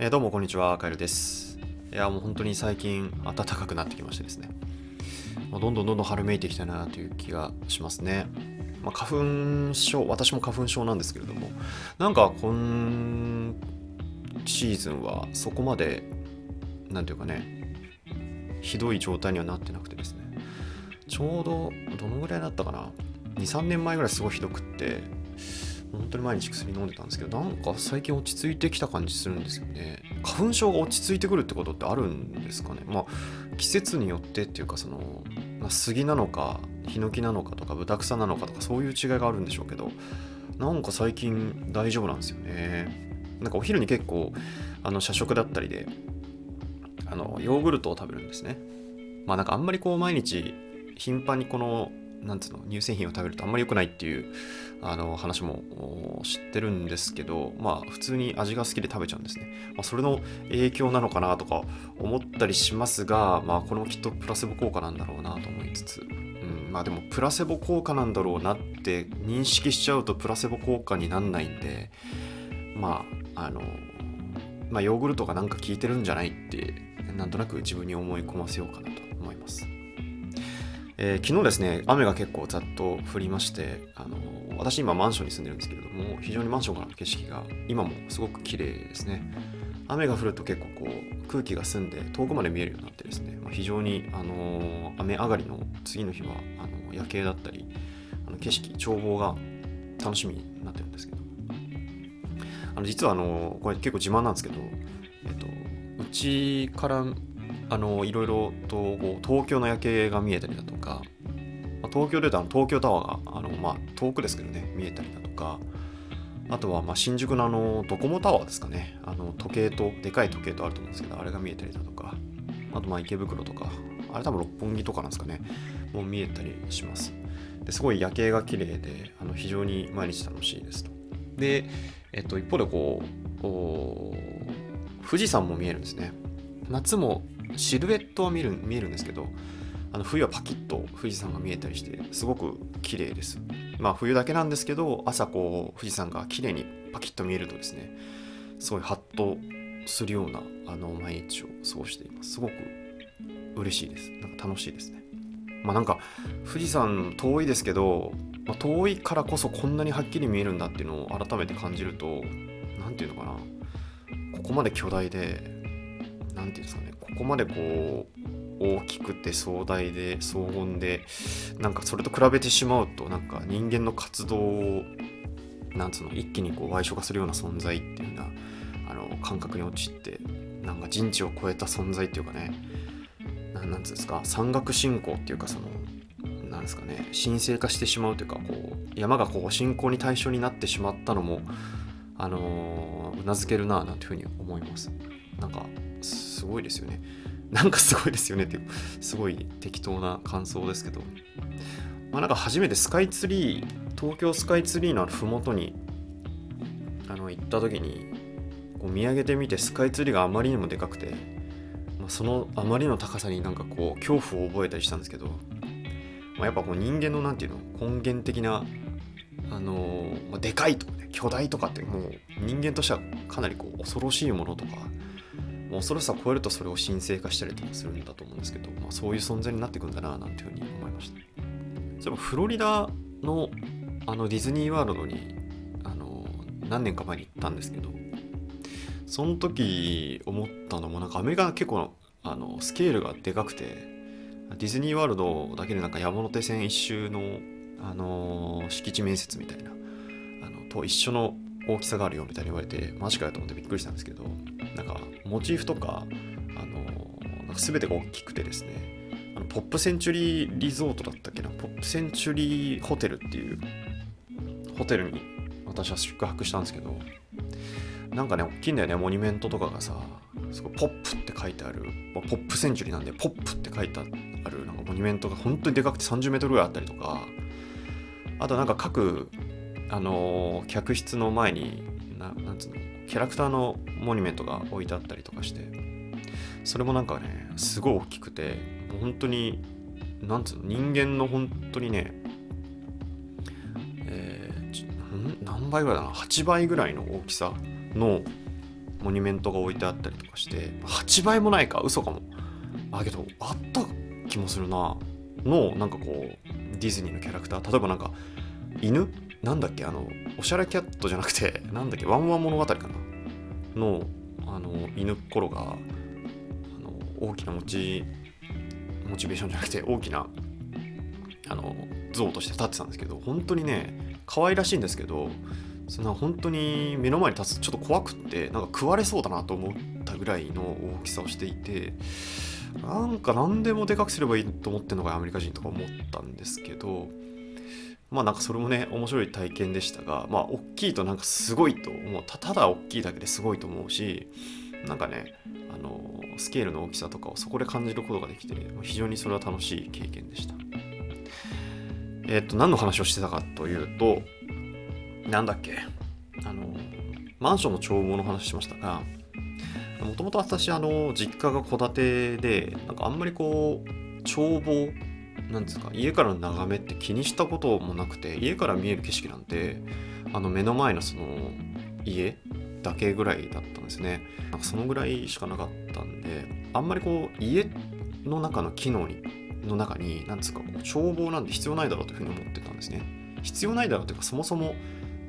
えーどうもこんにちは、カエルです。いや、もう本当に最近暖かくなってきましてですね。まあどんどんどんどん春めいてきたなという気がしますね。まあ、花粉症、私も花粉症なんですけれども、なんか今シーズンはそこまで、なんていうかね、ひどい状態にはなってなくてですね。ちょうど、どのぐらいだったかな？2、3年前ぐらいすごいひどくって、本当に毎日薬飲んでたんですけどなんか最近落ち着いてきた感じするんですよね。花粉症が落ち着いてくるってことってあるんですかね？まあ季節によってっていうかその、まあ、杉なのかヒノキなのかとかブタクサなのかとかそういう違いがあるんでしょうけどなんか最近大丈夫なんですよね。なんかお昼に結構あの社食だったりであのヨーグルトを食べるんですね。まあなんかあんまりこう毎日頻繁にこのなんつうの乳製品を食べるとあんまり良くないっていうあの話も知ってるんですけどまあ普通に味が好きで食べちゃうんですね、まあ、それの影響なのかなとか思ったりしますがまあこれもきっとプラセボ効果なんだろうなと思いつつ、うん、まあでもプラセボ効果なんだろうなって認識しちゃうとプラセボ効果になんないんでまああのまあヨーグルトがなんか効いてるんじゃないってなんとなく自分に思い込ませようかなと思います。えー昨日ですね、雨が結構ざっと降りまして、あの私今マンションに住んでるんですけれども、非常にマンションからの景色が今もすごく綺麗ですね。雨が降ると結構こう空気が澄んで遠くまで見えるようになってですね、まあ、非常に、あの雨上がりの次の日はあの夜景だったり、あの景色、眺望が楽しみになってるんですけど、あの実はあのこれ結構自慢なんですけど、えっと、うちからあのいろいろと東京の夜景が見えたりだとか、まあ東京でいうと東京タワーがあの、まあ、遠くですけどね見えたりだとかあとはま新宿のあのドコモタワーですかね。あの時計とでかい時計とあると思うんですけどあれが見えたりだとかあとまあ池袋とかあれ多分六本木とかなんですかね。もう見えたりします。ですごい夜景が綺麗であの非常に毎日楽しいですと。で、えっと、一方でこう富士山も見えるんですね。夏もシルエットは見る見えるんですけどあの冬はパキッと富士山が見えたりしてすごく綺麗です。まあ冬だけなんですけど朝こう富士山が綺麗にパキッと見えるとですねすごいハッとするようなあの毎日を過ごしています。すごく嬉しいです。なんか楽しいですね。まあなんか富士山遠いですけど、まあ、遠いからこそこんなにはっきり見えるんだっていうのを改めて感じると何ていうのかな。ここまで巨大でなんていうんですかねここまでこう大きくて壮大で荘厳でなんかそれと比べてしまうとなんか人間の活動をなんつうの一気にこう矮小化するような存在っていうようなあの感覚に陥ってなんか人知を超えた存在っていうかねななんつうんですか山岳信仰っていうかそのなんですかね神聖化してしまうというかこう山がこう信仰に対象になってしまったのもあのうなずけるななんていうふうに思います。なんかすごいですよね。なんかすごいですよねっていうすごい適当な感想ですけど。まあなんか初めてスカイツリー東京スカイツリーのあの麓にあの行った時にこう見上げてみてスカイツリーがあまりにもでかくて、まあ、そのあまりの高さになんかこう恐怖を覚えたりしたんですけど、まあ、やっぱこう人間のなんていうの根源的なあのまあ、でかいとかね巨大とかってもう人間としてはかなりこう恐ろしいものとか恐ろしさを超えるとそれを神聖化したりとかするんだと思うんですけど、まあ、そういう存在になっていくんだななんていうふうに思いました。そういえばフロリダのあのディズニーワールドにあの何年か前に行ったんですけどその時思ったのもなんかアメリカが結構あのスケールがでかくてディズニーワールドだけでなんか山手線一周のあの敷地面積みたいなあのと一緒の大きさがあるよみたいに言われてマジかよと思ってびっくりしたんですけどなんかモチーフとか、あのなんか全てが大きくてですねあのポップセンチュリーリゾートだったっけなポップセンチュリーホテルっていうホテルに私は宿泊したんですけどなんかね大きいんだよねモニュメントとかがさすごいポップって書いてあるポップセンチュリーなんでポップって書いてあるなんかモニュメントが本当にでかくて30メートルぐらいあったりとかあとなんか各あの客室の前にななんつうのキャラクターのモニュメントが置いてあったりとかしてそれもなんかねすごい大きくて本当になんつうの人間の本当にねえー何倍ぐらいだな8倍ぐらいの大きさのモニュメントが置いてあったりとかして8倍もないか嘘かも。あけどあった気もするな。のなんかこうディズニーのキャラクター例えばなんか犬なんだっけ？あのおしゃれキャットじゃなくて なんだっけ？ワンワン物語かな？のあの犬っころがあの大きなモチモチベーションじゃなくて大きなあの像として立ってたんですけど本当にね可愛らしいんですけどその本当に目の前に立つとちょっと怖くってなんか食われそうだなと思ったぐらいの大きさをしていてなんか何でもでかくすればいいと思ってるのがアメリカ人とか思ったんですけどまあなんかそれもね面白い体験でしたがまあ大きいとなんかすごいと思う。たただ大きいだけですごいと思うしなんかねあのスケールの大きさとかをそこで感じることができて非常にそれは楽しい経験でした。えっ、と何の話をしてたかというとなんだっけあのマンションの眺望の話しましたがもともと私あの実家が戸建てでなんかあんまりこう眺望なんですか家からの眺めって気にしたこともなくて家から見える景色なんてあの目の前のその家だけぐらいだったんですね。なんかそのぐらいしかなかったんであんまりこう家の中の機能にの中に何ですかこう眺望なんて必要ないだろうというふうに思ってたんですね。必要ないだろうというかそもそも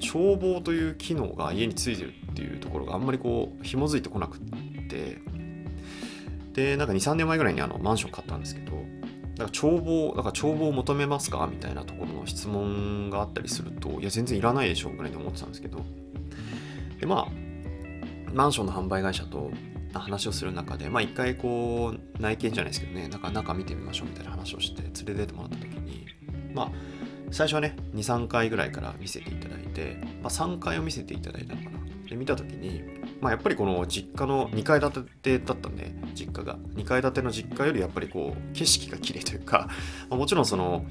眺望という機能が家についてるっていうところがあんまりこう紐づいてこなくって。でなんか23年前ぐらいにあのマンション買ったんですけどだから眺望だから眺望を求めますか？みたいなところの質問があったりするといや全然いらないでしょうぐらいに思ってたんですけど。でまあマンションの販売会社と話をする中でまあ一回こう内見じゃないですけどね中中見てみましょうみたいな話をして連れてってもらった時にまあ最初はね23回ぐらいから見せていただいて、まあ、3回を見せていただいたのかな。で見た時に、まあ、やっぱりこの実家の2階建てだったんで実家が。2階建ての実家よりやっぱりこう景色が綺麗というか、まあ、もちろんその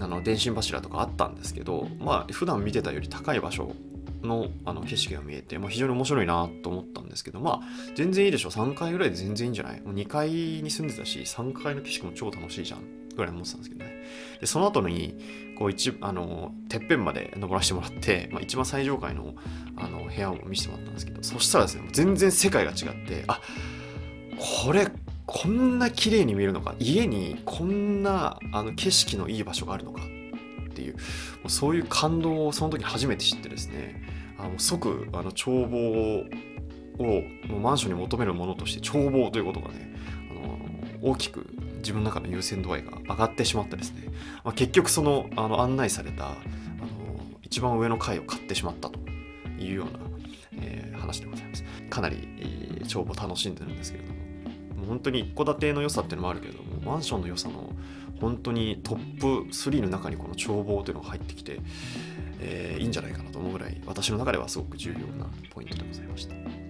あの電信柱とかあったんですけどまあ普段見てたより高い場所のあの景色が見えて、まあ、非常に面白いなと思ったんですけどまあ全然いいでしょ3階ぐらいで全然いいんじゃない？もう2階に住んでたし3階の景色も超楽しいじゃんぐらい思ってたんですけどね。でその後にこう一あのてっぺんまで登らせてもらって、まあ、一番最上階のあの部屋を見せてもらったんですけどそしたらですね全然世界が違ってあこれこんな綺麗に見えるのか家にこんなあの景色のいい場所があるのかっていうそういう感動をその時初めて知ってですねあの即あの眺望をもうマンションに求めるものとして眺望ということがねあの大きく自分の中の優先度合いが上がってしまってですね、まあ、結局そのあの案内されたあの一番上の階を買ってしまったというような、えー、話でございますかなり、えー、眺望楽しんでるんですけれどももう本当に一戸建ての良さっていうのもあるけれどもマンションの良さの本当にトップ3の中にこの眺望というのが入ってきて、えー、いいんじゃないかなと思うぐらい私の中ではすごく重要なポイントでございました。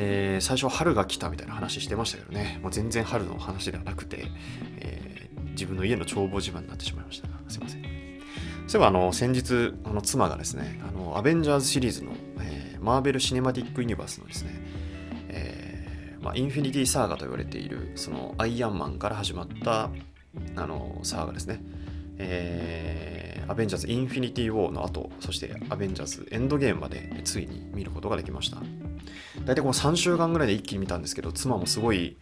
えー、最初は春が来たみたいな話してましたけどね、もう全然春の話ではなくて、えー、自分の家の眺望自慢になってしまいましたが。すいません。そういえばあの先日あの妻がですねあのアベンジャーズシリーズの、えー、マーベル・シネマティック・ユニバースのですね、えーまあ、インフィニティ・サーガと言われているそのアイアンマンから始まったあのサーガですね、えー、アベンジャーズ・インフィニティ・ウォーの後そしてアベンジャーズ・エンドゲームまでついに見ることができました。大体この3週間ぐらいで一気に見たんですけど妻もすごい、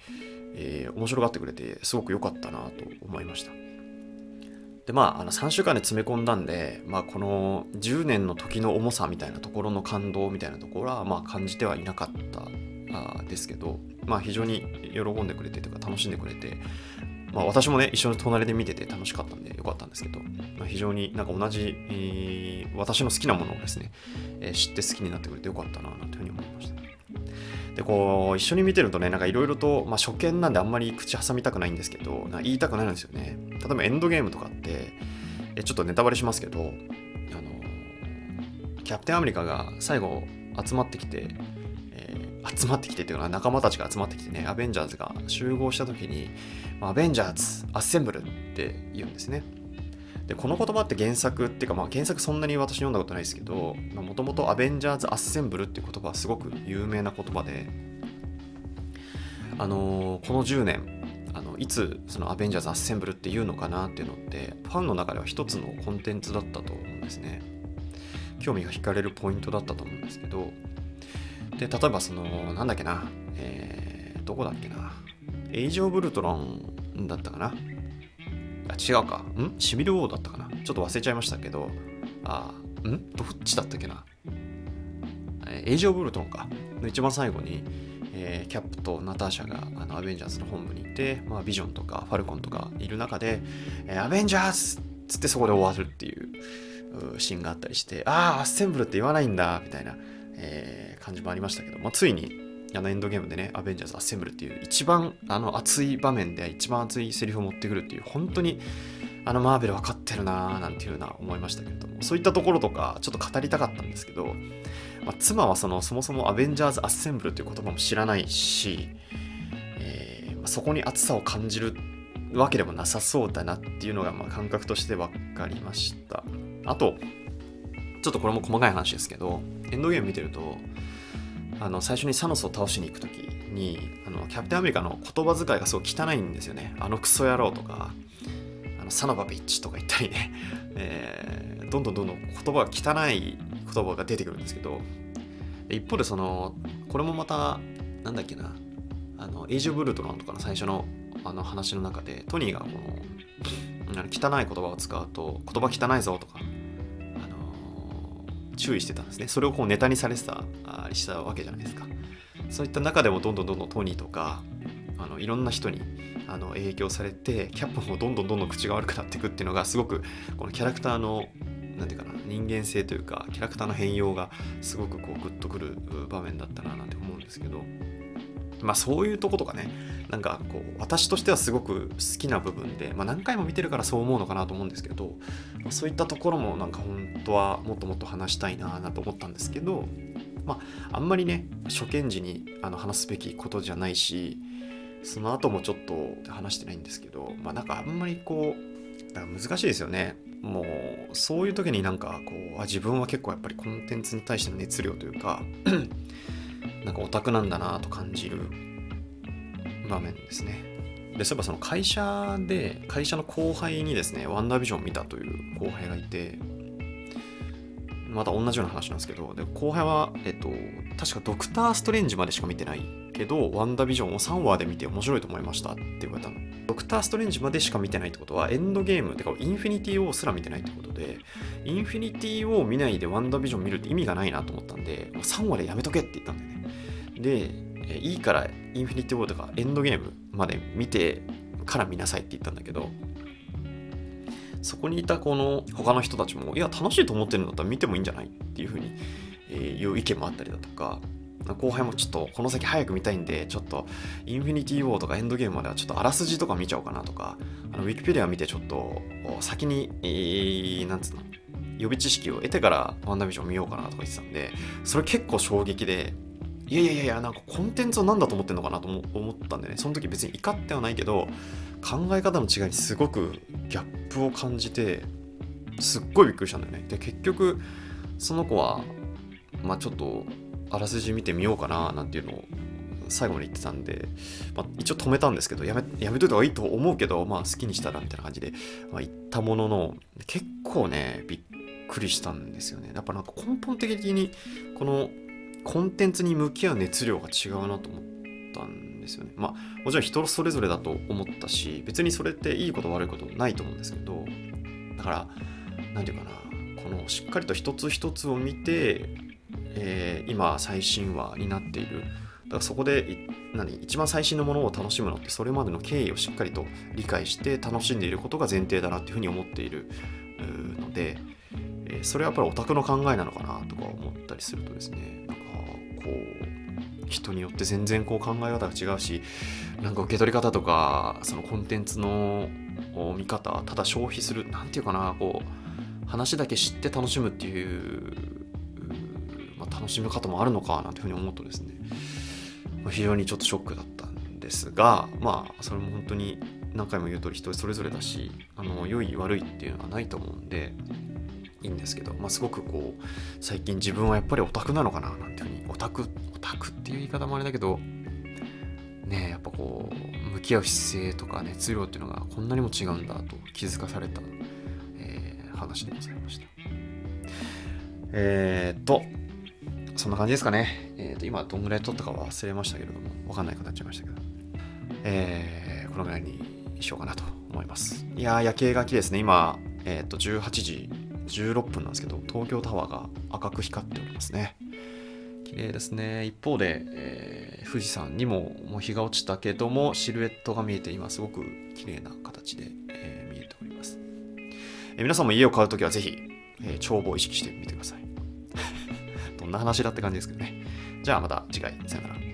えー、面白がってくれてすごく良かったなと思いましたでまああの3週間で詰め込んだんで、まあ、この10年の時の重さみたいなところの感動みたいなところはまあ感じてはいなかったあですけど、まあ、非常に喜んでくれてというか楽しんでくれてまあ、私もね、一緒に隣で見てて楽しかったんでよかったんですけど、まあ、非常になんか同じ、えー、私の好きなものをですね、えー、知って好きになってくれてよかったな、なんていうふうに思いました。でこう一緒に見てるとねなんかいろいろと、まあ、初見なんであんまり口挟みたくないんですけど言いたくなるんですよね例えばエンドゲームとかってえちょっとネタバレしますけどあのキャプテンアメリカが最後集まってきて、集まってきてっていうのは仲間たちが集まってきてねアベンジャーズが集合した時にアベンジャーズアッセンブルって言うんですね。でこの言葉って原作っていうか、まあ、原作そんなに私読んだことないですけどもともとアベンジャーズ・アッセンブルっていう言葉はすごく有名な言葉であのー、この10年あのいつそのアベンジャーズ・アッセンブルっていうのかなっていうのってファンの中では一つのコンテンツだったと思うんですね。興味が惹かれるポイントだったと思うんですけどで例えばそのなんだっけな、えー、どこだっけな。エイジ・オブ・ルトロンだったかな。あ違うか。ん？シビル・ウォーだったかな。ちょっと忘れちゃいましたけど。あん？どっちだったっけな。エイジ・オブ・ルトロンか。の一番最後に、えー、キャップとナターシャがあのアベンジャーズの本部に行って、まあ、ビジョンとかファルコンとかいる中で、えー、アベンジャーズつってそこで終わるっていうシーンがあったりして、ああ、アッセンブルって言わないんだ、みたいな、えー、感じもありましたけど、まあ、ついに、あのエンドゲームでね、アベンジャーズ・アッセンブルっていう一番あの熱い場面で一番熱いセリフを持ってくるっていう、本当にあのマーベル分かってるなーなんていうふうな思いましたけれども、そういったところとかちょっと語りたかったんですけど、まあ、妻はそのそもそもアベンジャーズ・アッセンブルという言葉も知らないし、えーまあ、そこに熱さを感じるわけでもなさそうだなっていうのがまあ感覚として分かりました。あと、ちょっとこれも細かい話ですけど、エンドゲーム見てると、あの最初にサノスを倒しに行く時にあのキャプテンアメリカの言葉遣いがすごい汚いんですよね。あのクソ野郎とか、あのサナバビッチとか言ったりね、えー、どんどんどんどん言葉が汚い言葉が出てくるんですけど、一方でその、これもまた、なんだっけな、あの、エイジ・オブ・ルートロンとかの最初のあの話の中でトニーがこの汚い言葉を使うと言葉汚いぞとか、注意してたんですね。それをこうネタにされてたりしたわけじゃないですか。そういった中でもどんどんどんどんトニーとかあのいろんな人にあの影響されてキャップもどんどんどんどん口が悪くなっていくっていうのがすごくこのキャラクターの何て言うかな人間性というかキャラクターの変容がすごくこうグッとくる場面だったななんて思うんですけど。まあそういうとことかね。なんかこう私としてはすごく好きな部分で、まあ、何回も見てるからそう思うのかなと思うんですけど、まあ、そういったところもなんか本当はもっともっと話したいなあなと思ったんですけど、まあ、あんまりね初見時にあの話すべきことじゃないしその後もちょっと話してないんですけど、まあ、なんかあんまりこうだから難しいですよね。もうそういう時になんかこうあ自分は結構やっぱりコンテンツに対しての熱量というかなんかオタクなんだなと感じる場面ですね。で、そういえばその会社で、会社の後輩にですね、ワンダービジョン見たという後輩がいて、また同じような話なんですけど、で後輩は、えっと、確かドクター・ストレンジまでしか見てないけど、ワンダービジョンを3話で見て面白いと思いましたって言われたの。ドクター・ストレンジまでしか見てないってことは、エンドゲーム、てかインフィニティ・ウォーすら見てないってことで、インフィニティ・ウォー見ないでワンダービジョン見るって意味がないなと思ったんで、3話でやめとけって言ったんだよね。で、いいからインフィニティ・ウォーとかエンドゲームまで見てから見なさいって言ったんだけどそこにいたこの他の人たちもいや楽しいと思ってるんだったら見てもいいんじゃないっていうふうに、え、いう意見もあったりだとか後輩もちょっとこの先早く見たいんでちょっとインフィニティ・ウォーとかエンドゲームまではちょっとあらすじとか見ちゃおうかなとかあのウィキペディア見てちょっと先に、えー、なんつうの予備知識を得てからワンダービジョン見ようかなとか言ってたんでそれ結構衝撃でいやいやいやいやなんかコンテンツを何だと思ってんのかなと思ったんでねその時別に怒ってはないけど考え方の違いにすごくギャップを感じてすっごいびっくりしたんだよね。で結局その子はまあちょっとあらすじ見てみようかななんていうのを最後まで言ってたんで、まあ、一応止めたんですけどやめやめといた方がいいと思うけど、まあ、好きにしたらみたいな感じで、まあ、言ったものの結構ねびっくりしたんですよねやっぱなんか根本的にこのコンテンツに向き合う熱量が違うなと思ったんですよね。まあもちろん人それぞれだと思ったし別にそれっていいこと悪いことないと思うんですけどだから何て言うかなこのしっかりと一つ一つを見て、えー、今最新話になっている。だからそこで何一番最新のものを楽しむのってそれまでの経緯をしっかりと理解して楽しんでいることが前提だなっていうふうに思っているので、えー、それはやっぱりオタクの考えなのかなとか思ったりするとですねなんかこう人によって全然こう考え方が違うしなんか受け取り方とかそのコンテンツの見方ただ消費する何て言うかなこう話だけ知って楽しむっていう、楽しみ方もあるのかなんていうふうに思うとですね、ま、非常にちょっとショックだったんですがまあそれも本当に何回も言う通り人それぞれだしあの良い悪いっていうのはないと思うんでいいんですけど、まあ、すごくこう最近自分はやっぱりオタクなのかななんていうふうにオタクオタクっていう言い方もあれだけどねやっぱこう向き合う姿勢とか熱量っていうのがこんなにも違うんだと気づかされた、えー、話でございました。えー、っと、そんな感じですかね。えー、と、今どんぐらい撮ったか忘れましたけれども、わかんないくなっちゃいましたけど、えー、このぐらいにしようかなと思います。いやー、夜景が綺麗ですね。今、えー、と、18時16分なんですけど、東京タワーが赤く光っておりますね。綺麗ですね。一方で、えー、富士山にももう日が落ちたけども、シルエットが見えて、今すごく綺麗な形で、えー、見えております。えー、皆さんも家を買うときはぜひ、えー、帳簿を意識してみてください。んな話だって感じですけどね。じゃあまた次回、さよなら。